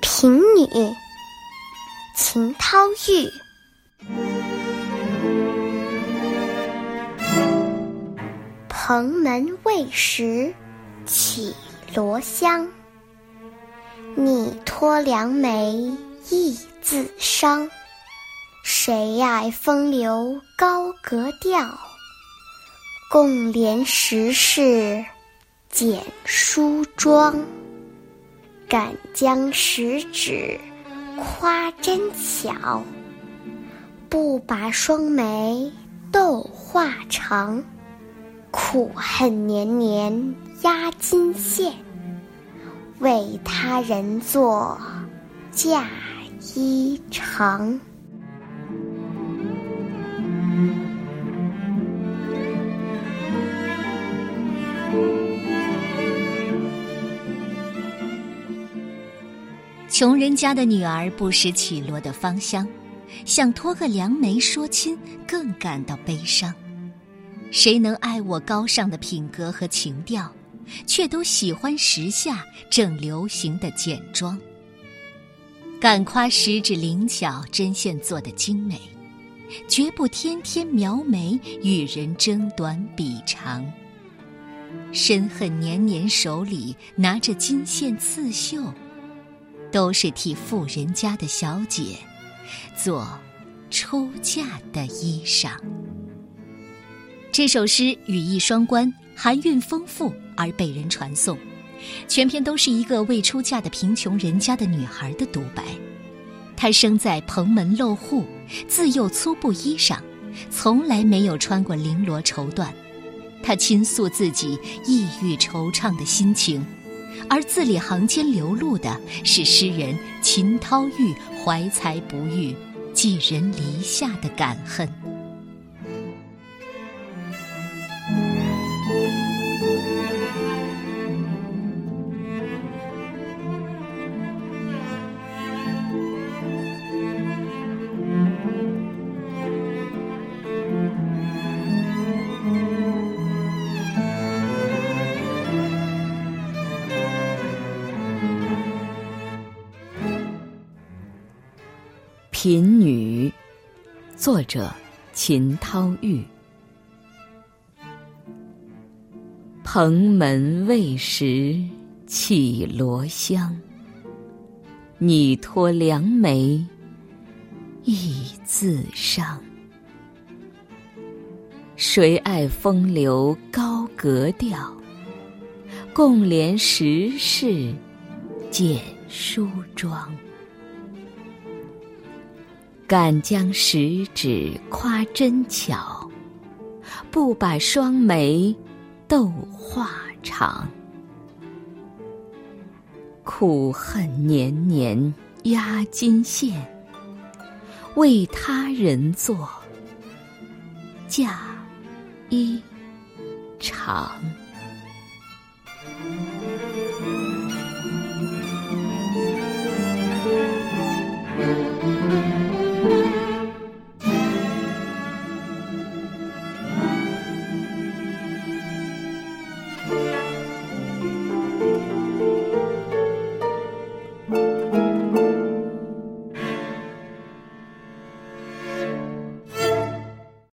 平女，秦涛玉。蓬门未识绮罗香，你托良媒意自伤。谁爱风流高格调？共怜时事简梳妆。敢将十指夸针巧，不把双眉斗画长。苦恨年年压金线，为他人做嫁衣裳。穷人家的女儿不识绮罗的芳香，想托个良媒说亲，更感到悲伤。谁能爱我高尚的品格和情调，却都喜欢时下正流行的简装。敢夸十指灵巧，针线做的精美，绝不天天描眉与人争短比长。深恨年年手里拿着金线刺绣。都是替富人家的小姐做出嫁的衣裳。这首诗语义双关，含韵丰富，而被人传颂。全篇都是一个未出嫁的贫穷人家的女孩的独白。她生在蓬门陋户，自幼粗布衣裳，从来没有穿过绫罗绸缎。她倾诉自己抑郁惆怅的心情。而字里行间流露的是诗人秦涛玉怀才不遇、寄人篱下的感恨。贫女，作者秦涛玉。蓬门未识绮罗香，拟托良媒意自伤。谁爱风流高格调？共怜时事简梳妆。敢将十指夸针巧，不把双眉斗画长。苦恨年年压金线，为他人做嫁衣裳。